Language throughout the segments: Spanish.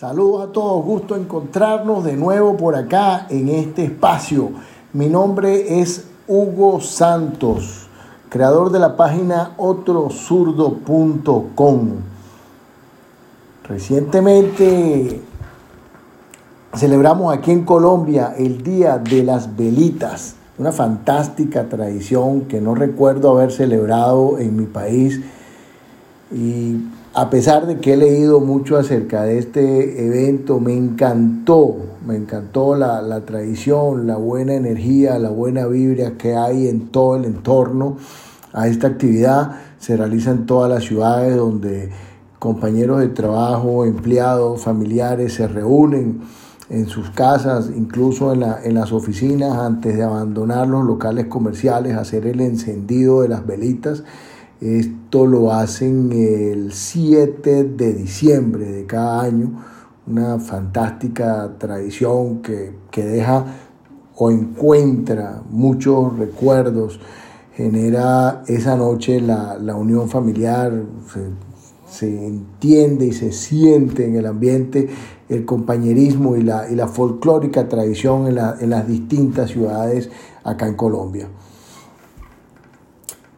Saludos a todos, gusto encontrarnos de nuevo por acá en este espacio. Mi nombre es Hugo Santos, creador de la página otrozurdo.com. Recientemente celebramos aquí en Colombia el Día de las Velitas, una fantástica tradición que no recuerdo haber celebrado en mi país y a pesar de que he leído mucho acerca de este evento, me encantó, me encantó la, la, tradición, la buena energía, la buena vibra que hay en todo el entorno a esta actividad. Se realiza en todas las ciudades donde compañeros de trabajo, empleados, familiares se reúnen en sus casas, incluso en, la, en las oficinas, antes de abandonar los locales comerciales, hacer el encendido de las velitas esto lo hacen el 7 de diciembre de cada año, una fantástica tradición que, deja o encuentra muchos recuerdos, genera esa noche la, unión familiar, se, entiende y se siente en el ambiente el compañerismo y la, y la folclórica tradición en, en las distintas ciudades acá en Colombia.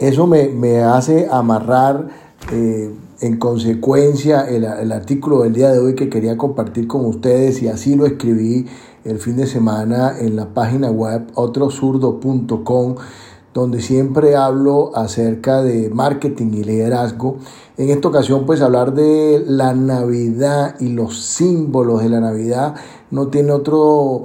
Eso me, hace amarrar eh, en consecuencia el, artículo del día de hoy que quería compartir con ustedes y así lo escribí el fin de semana en la página web otrosurdo.com donde siempre hablo acerca de marketing y liderazgo. En esta ocasión pues hablar de la Navidad y los símbolos de la Navidad no tiene otro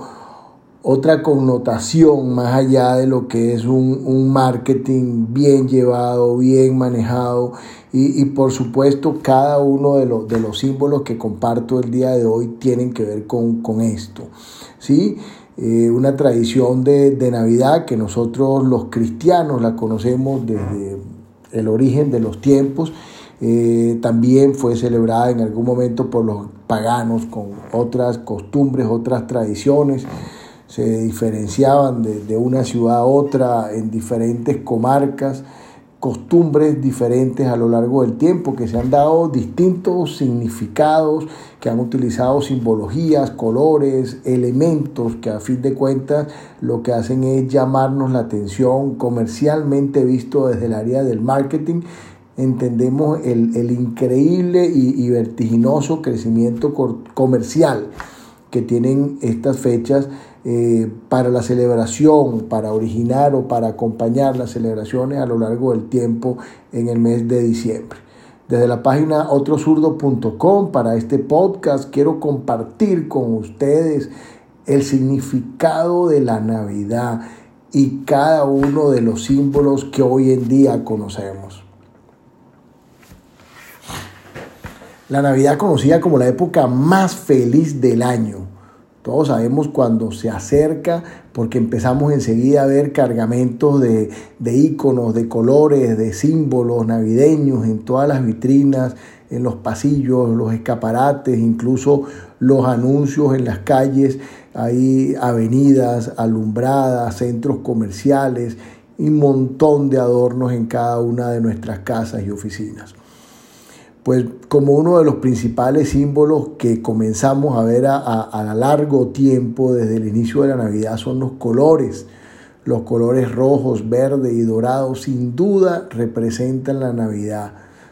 otra connotación más allá de lo que es un, marketing bien llevado, bien manejado y, por supuesto cada uno de, los, de los símbolos que comparto el día de hoy tienen que ver con, esto. ¿sí? Eh, una tradición de, Navidad que nosotros los cristianos la conocemos desde el origen de los tiempos. Eh, también fue celebrada en algún momento por los paganos con otras costumbres, otras tradiciones se diferenciaban de, una ciudad a otra en diferentes comarcas, costumbres diferentes a lo largo del tiempo, que se han dado distintos significados, que han utilizado simbologías, colores, elementos que a fin de cuentas lo que hacen es llamarnos la atención comercialmente visto desde el área del marketing. Entendemos el, increíble y, y vertiginoso crecimiento comercial que tienen estas fechas eh, para la celebración, para originar o para acompañar las celebraciones a lo largo del tiempo en el mes de diciembre. Desde la página otrosurdo.com para este podcast quiero compartir con ustedes el significado de la Navidad y cada uno de los símbolos que hoy en día conocemos. La Navidad conocida como la época más feliz del año todos sabemos cuando se acerca porque empezamos enseguida a ver cargamentos de, de íconos, de colores, de símbolos navideños en todas las vitrinas, en los pasillos, los escaparates, incluso los anuncios en las calles. Hay avenidas alumbradas, centros comerciales y un montón de adornos en cada una de nuestras casas y oficinas pues como uno de los principales símbolos que comenzamos a ver a, largo tiempo desde el inicio de la Navidad son los colores. Los colores rojos, verde y dorado sin duda representan la Navidad.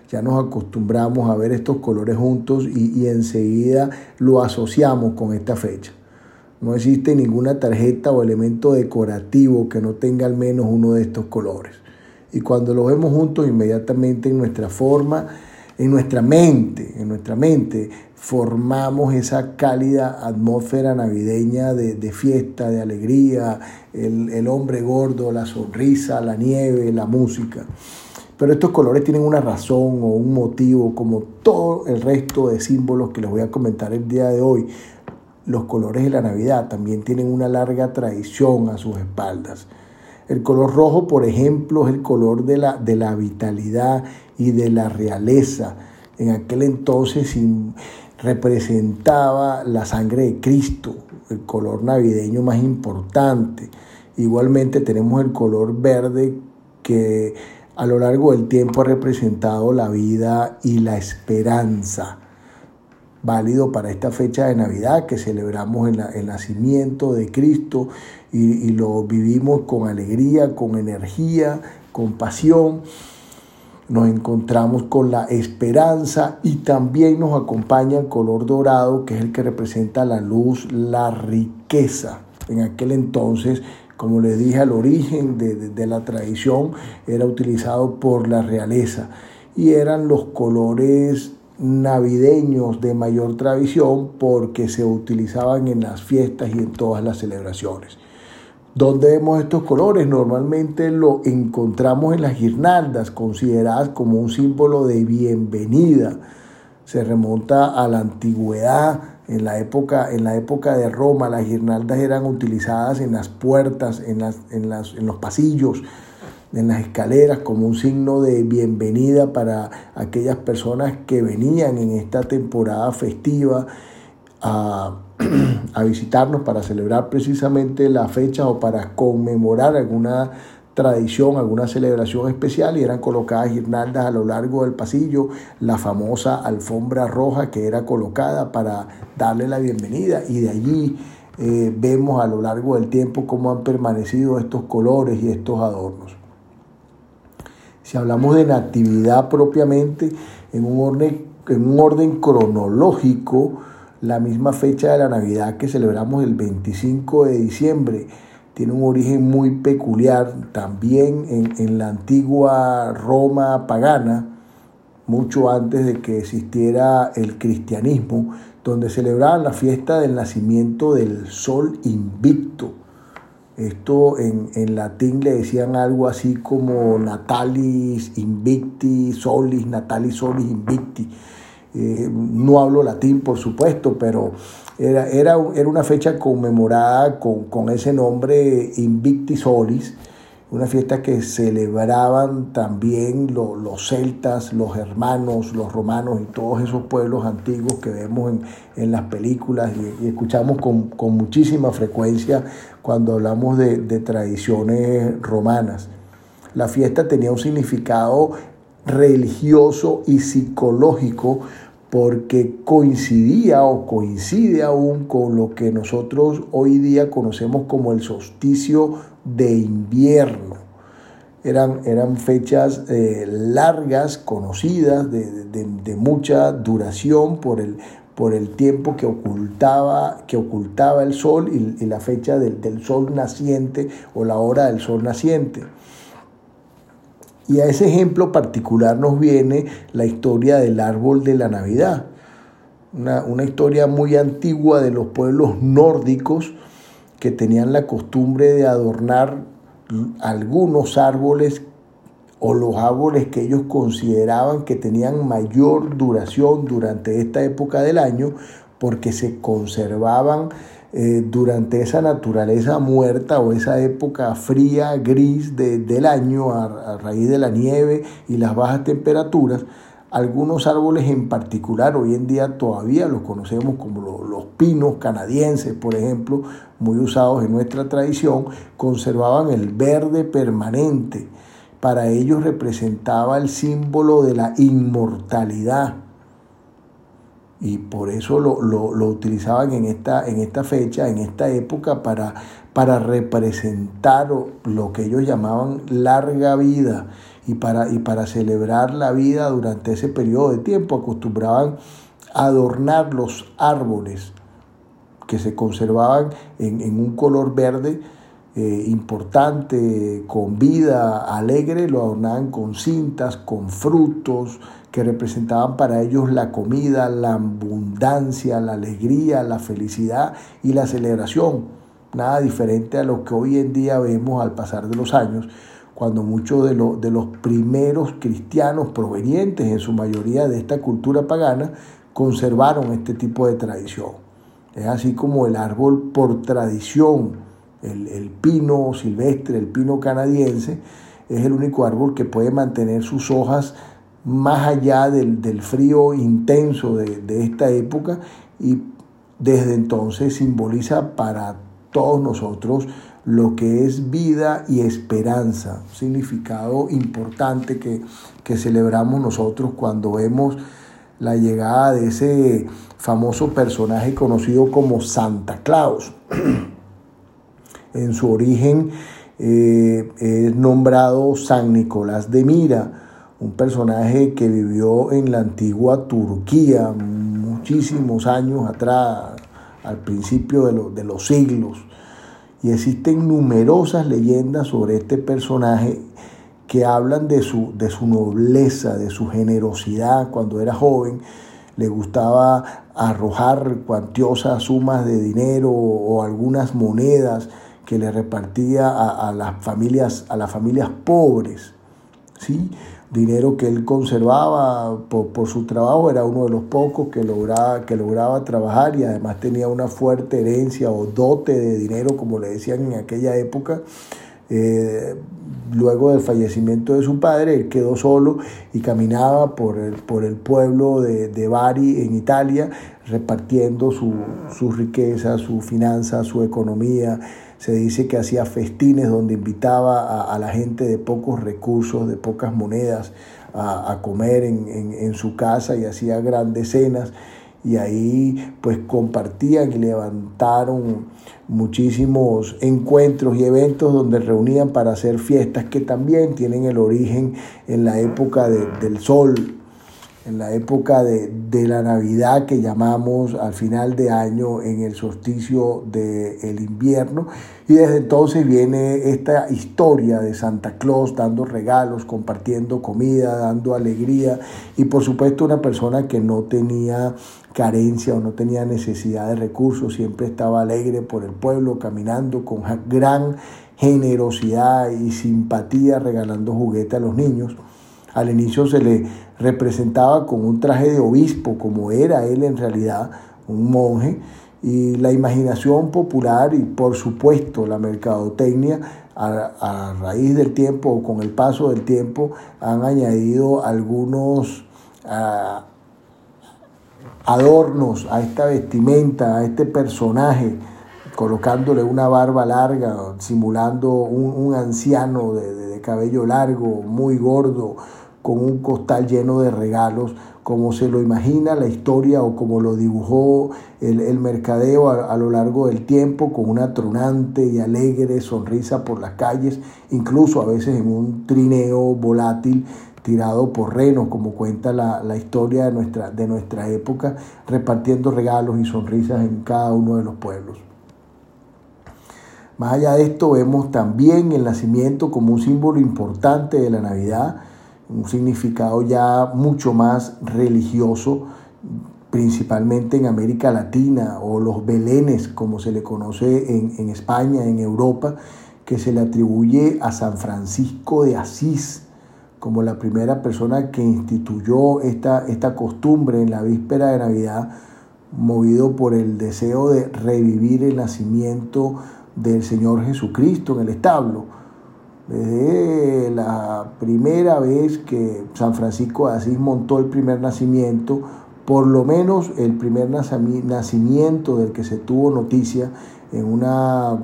Ya nos acostumbramos a ver estos colores juntos y, enseguida lo asociamos con esta fecha. No existe ninguna tarjeta o elemento decorativo que no tenga al menos uno de estos colores. Y cuando lo vemos juntos, inmediatamente en nuestra forma en nuestra mente, en nuestra mente formamos esa cálida atmósfera navideña de, fiesta, de alegría, el, el, hombre gordo, la sonrisa, la nieve, la música. Pero estos colores tienen una razón o un motivo, como todo el resto de símbolos que les voy a comentar el día de hoy. Los colores de la Navidad también tienen una larga tradición a sus espaldas. El color rojo, por ejemplo, es el color de la, de la vitalidad y de la realeza. En aquel entonces representaba la sangre de Cristo, el color navideño más importante. Igualmente tenemos el color verde que a lo largo del tiempo ha representado la vida y la esperanza. válido para esta fecha de Navidad que celebramos el, nacimiento de Cristo y, lo vivimos con alegría, con energía, con pasión. Nos encontramos con la esperanza y también nos acompaña el color dorado que es el que representa la luz, la riqueza. En aquel entonces como les dije, al origen de, la tradición era utilizado por la realeza y eran los colores navideños de mayor tradición porque se utilizaban en las fiestas y en todas las celebraciones. ¿Dónde vemos estos colores? Normalmente lo encontramos en las guirnaldas, consideradas como un símbolo de bienvenida. Se remonta a la antigüedad, en la época, en la época de Roma, las guirnaldas eran utilizadas en las puertas, en, las, en, las, en los pasillos, en las escaleras, como un signo de bienvenida para aquellas personas que venían en esta temporada festiva a, a visitarnos para celebrar precisamente la fecha o para conmemorar alguna tradición, alguna celebración especial y eran colocadas guirnaldas a lo largo del pasillo, la famosa alfombra roja que era colocada para darle la bienvenida y de allí eh, vemos a lo largo del tiempo cómo han permanecido estos colores y estos adornos. Si hablamos de natividad propiamente, en un orden, en un orden cronológico, la misma fecha de la Navidad que celebramos el 25 de diciembre, tiene un origen muy peculiar también en, la antigua Roma pagana, mucho antes de que existiera el cristianismo, donde celebraban la fiesta del nacimiento del sol invicto. Esto en, en, latín le decían algo así como Natalis Invicti, Solis, Natalis Solis Invicti. Eh, no hablo latín, por supuesto, pero era, era, era una fecha conmemorada con, ese nombre Invicti Solis, una fiesta que celebraban también los celtas, los hermanos, los romanos y todos esos pueblos antiguos que vemos en, las películas y, escuchamos con, muchísima frecuencia cuando hablamos de, de tradiciones romanas. La fiesta tenía un significado religioso y psicológico porque coincidía o coincide aún con lo que nosotros hoy día conocemos como el solsticio de invierno. Eran, eran fechas eh, largas, conocidas, de, mucha duración por el, por el tiempo que ocultaba, que ocultaba el sol y, la fecha del sol naciente o la hora del sol naciente. Y a ese ejemplo particular nos viene la historia del árbol de la Navidad, una, historia muy antigua de los pueblos nórdicos que tenían la costumbre de adornar algunos árboles o los árboles que ellos consideraban que tenían mayor duración durante esta época del año porque se conservaban eh, durante esa naturaleza muerta o esa época fría, gris del año a, raíz de la nieve y las bajas temperaturas, algunos árboles en particular, hoy en día todavía los conocemos como los, pinos canadienses, por ejemplo, muy usados en nuestra tradición, conservaban el verde permanente. Para ellos representaba el símbolo de la inmortalidad y por eso lo, utilizaban en esta, en esta fecha, en esta época, para, para representar lo que ellos llamaban larga vida y para, y para celebrar la vida durante ese periodo de tiempo. Acostumbraban adornar los árboles que se conservaban en, un color verde eh, importante, con vida alegre, lo adornaban con cintas, con frutos, que representaban para ellos la comida, la abundancia, la alegría, la felicidad y la celebración. Nada diferente a lo que hoy en día vemos al pasar de los años, cuando muchos de, de los primeros cristianos provenientes en su mayoría de esta cultura pagana conservaron este tipo de tradición. Es así como el árbol por tradición, el, el pino silvestre, el pino canadiense, es el único árbol que puede mantener sus hojas más allá del, frío intenso de, esta época y desde entonces simboliza para todos nosotros lo que es vida y esperanza, un significado importante que, celebramos nosotros cuando vemos la llegada de ese famoso personaje conocido como Santa Claus. en su origen eh, es nombrado San Nicolás de Mira, un personaje que vivió en la antigua Turquía muchísimos años atrás, al principio de, de los siglos. Y existen numerosas leyendas sobre este personaje que hablan de su, de su nobleza, de su generosidad cuando era joven. Le gustaba arrojar cuantiosas sumas de dinero o algunas monedas que le repartía a, las, familias, a las familias pobres. ¿sí? Dinero que él conservaba por, su trabajo, era uno de los pocos que lograba, que lograba trabajar y además tenía una fuerte herencia o dote de dinero, como le decían en aquella época. Eh, luego del fallecimiento de su padre, él quedó solo y caminaba por el, por el pueblo de, de Bari en Italia, repartiendo su, su riqueza, su finanza, su economía, se dice que hacía festines donde invitaba a, la gente de pocos recursos, de pocas monedas, a, comer en, su casa y hacía grandes cenas. Y ahí pues compartían y levantaron muchísimos encuentros y eventos donde reunían para hacer fiestas que también tienen el origen en la época del sol, en la época de, la Navidad que llamamos al final de año en el solsticio del invierno. Y desde entonces viene esta historia de Santa Claus dando regalos, compartiendo comida, dando alegría y por supuesto una persona que no tenía carencia o no tenía necesidad de recursos, siempre estaba alegre por el pueblo, caminando con gran generosidad y simpatía, regalando juguetes a los niños. Al inicio se le representaba con un traje de obispo, como era él en realidad, un monje, y la imaginación popular y por supuesto la mercadotecnia a, raíz del tiempo o con el paso del tiempo han añadido algunos ah, adornos a esta vestimenta, a este personaje, colocándole una barba larga, simulando un, anciano de cabello largo, muy gordo, con un costal lleno de regalos, como se lo imagina la historia o como lo dibujó el, mercadeo a, lo largo del tiempo, con una tronante y alegre sonrisa por las calles, incluso a veces en un trineo volátil tirado por renos, como cuenta la, la historia de nuestra, de nuestra época, repartiendo regalos y sonrisas en cada uno de los pueblos. Más allá de esto, vemos también el nacimiento como un símbolo importante de la Navidad, un significado ya mucho más religioso, principalmente en América Latina, o los belenes, como se le conoce en, España, en Europa, que se le atribuye a San Francisco de Asís como la primera persona que instituyó esta, esta costumbre en la víspera de Navidad, movido por el deseo de revivir el nacimiento del Señor Jesucristo en el establo la primera vez que San Francisco de Asís montó el primer nacimiento, por lo menos el primer nacimiento del que se tuvo noticia en una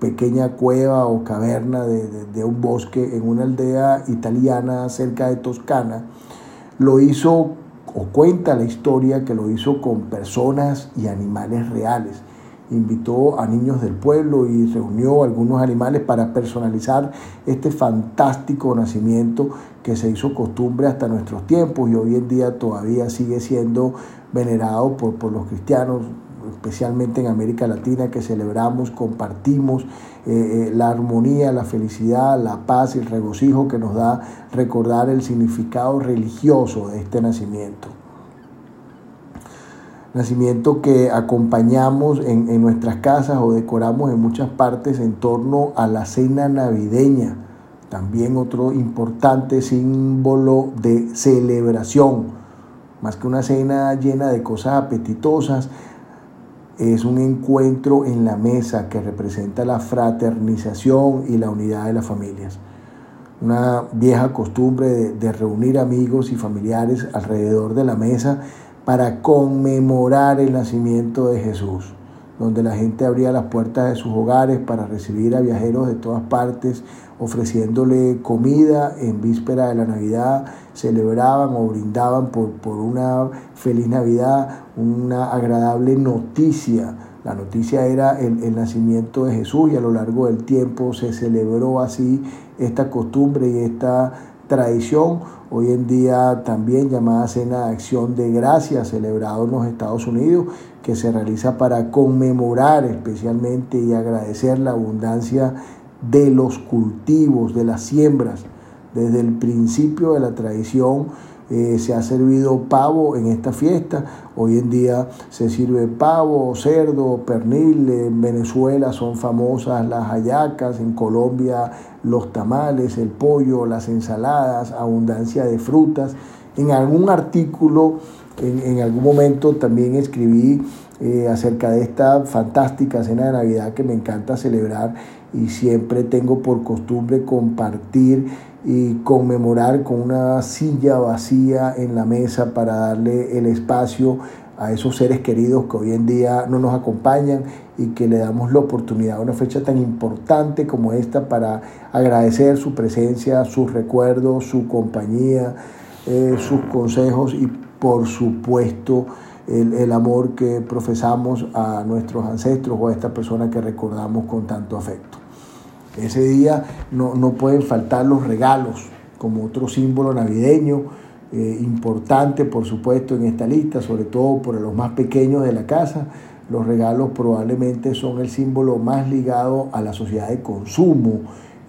pequeña cueva o caverna de, un bosque en una aldea italiana cerca de Toscana, lo hizo, o cuenta la historia que lo hizo con personas y animales reales invitó a niños del pueblo y reunió algunos animales para personalizar este fantástico nacimiento que se hizo costumbre hasta nuestros tiempos y hoy en día todavía sigue siendo venerado por, por los cristianos, especialmente en América Latina, que celebramos, compartimos eh, eh, la armonía, la felicidad, la paz y el regocijo que nos da recordar el significado religioso de este nacimiento nacimiento que acompañamos en, nuestras casas o decoramos en muchas partes en torno a la cena navideña, también otro importante símbolo de celebración, más que una cena llena de cosas apetitosas, es un encuentro en la mesa que representa la fraternización y la unidad de las familias. Una vieja costumbre de reunir amigos y familiares alrededor de la mesa para conmemorar el nacimiento de Jesús. donde la gente abría las puertas de sus hogares para recibir a viajeros de todas partes, ofreciéndole comida en víspera de la Navidad, celebraban o brindaban por, por una feliz Navidad, una agradable noticia. La noticia era el, el, nacimiento de Jesús y a lo largo del tiempo se celebró así esta costumbre y esta tradición, hoy en día también llamada Cena de Acción de Gracias, celebrado en los Estados Unidos, que se realiza para conmemorar especialmente y agradecer la abundancia de los cultivos, de las siembras. Desde el principio de la tradición eh, se ha servido pavo en esta fiesta. Hoy en día se sirve pavo, cerdo, pernil. En Venezuela son famosas las hallacas, en Colombia los tamales, el pollo, las ensaladas, abundancia de frutas. En algún artículo, en, algún momento también escribí eh, acerca de esta fantástica cena de Navidad que me encanta celebrar y siempre tengo por costumbre compartir y conmemorar con una silla vacía en la mesa para darle el espacio a esos seres queridos que hoy en día no nos acompañan y que le damos la oportunidad a una fecha tan importante como esta para agradecer su presencia, sus recuerdos, su compañía, eh, sus consejos y por supuesto el, amor que profesamos a nuestros ancestros o a esta persona que recordamos con tanto afecto. Ese día no, pueden faltar los regalos como otro símbolo navideño eh, importante, por supuesto, en esta lista, sobre todo por los más pequeños de la casa. Los regalos probablemente son el símbolo más ligado a la sociedad de consumo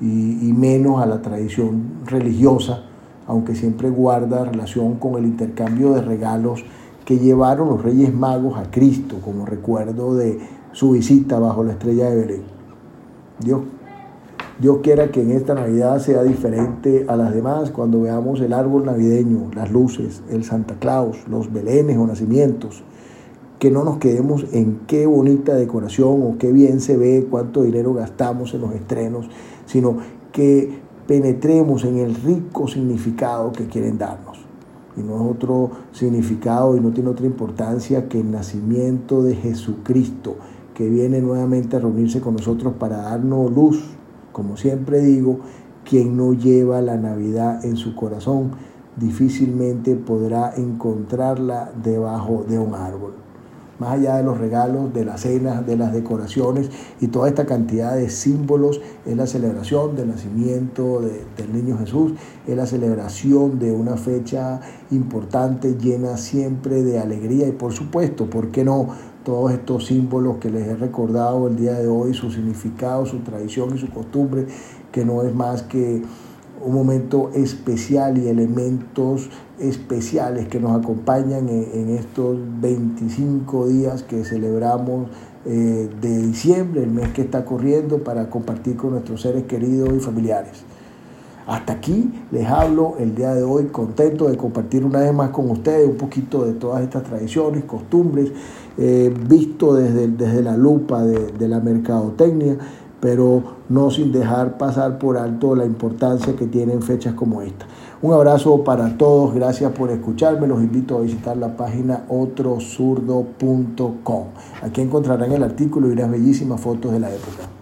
y menos a la tradición religiosa, aunque siempre guarda relación con el intercambio de regalos que llevaron los Reyes Magos a Cristo como recuerdo de su visita bajo la estrella de Belén. Dios, Dios quiera que en esta Navidad sea diferente a las demás cuando veamos el árbol navideño, las luces, el Santa Claus, los belenes o nacimientos. Que no nos quedemos en qué bonita decoración o qué bien se ve, cuánto dinero gastamos en los estrenos, sino que penetremos en el rico significado que quieren darnos y no es otro significado y no tiene otra importancia que el nacimiento de Jesucristo, que viene nuevamente a reunirse con nosotros para darnos luz. Como siempre digo, quien no lleva la Navidad en su corazón difícilmente podrá encontrarla debajo de un árbol más allá de los regalos, de las cenas, de las decoraciones y toda esta cantidad de símbolos, es la celebración del nacimiento del niño Jesús, es la celebración de una fecha importante, llena siempre de alegría y por supuesto, ¿por qué no? Todos estos símbolos que les he recordado el día de hoy, su significado, su tradición y su costumbre, que no es más que un momento especial y elementos especiales que nos acompañan en, estos 25 días que celebramos eh, de diciembre, el mes que está corriendo, para compartir con nuestros seres queridos y familiares. Hasta aquí les hablo el día de hoy, contento de compartir una vez más con ustedes un poquito de todas estas tradiciones, costumbres, eh, visto desde, desde la lupa de, de la mercadotecnia pero no sin dejar pasar por alto la importancia que tienen fechas como esta. Un abrazo para todos, gracias por escucharme, los invito a visitar la página otrosurdo.com. Aquí encontrarán el artículo y unas bellísimas fotos de la época.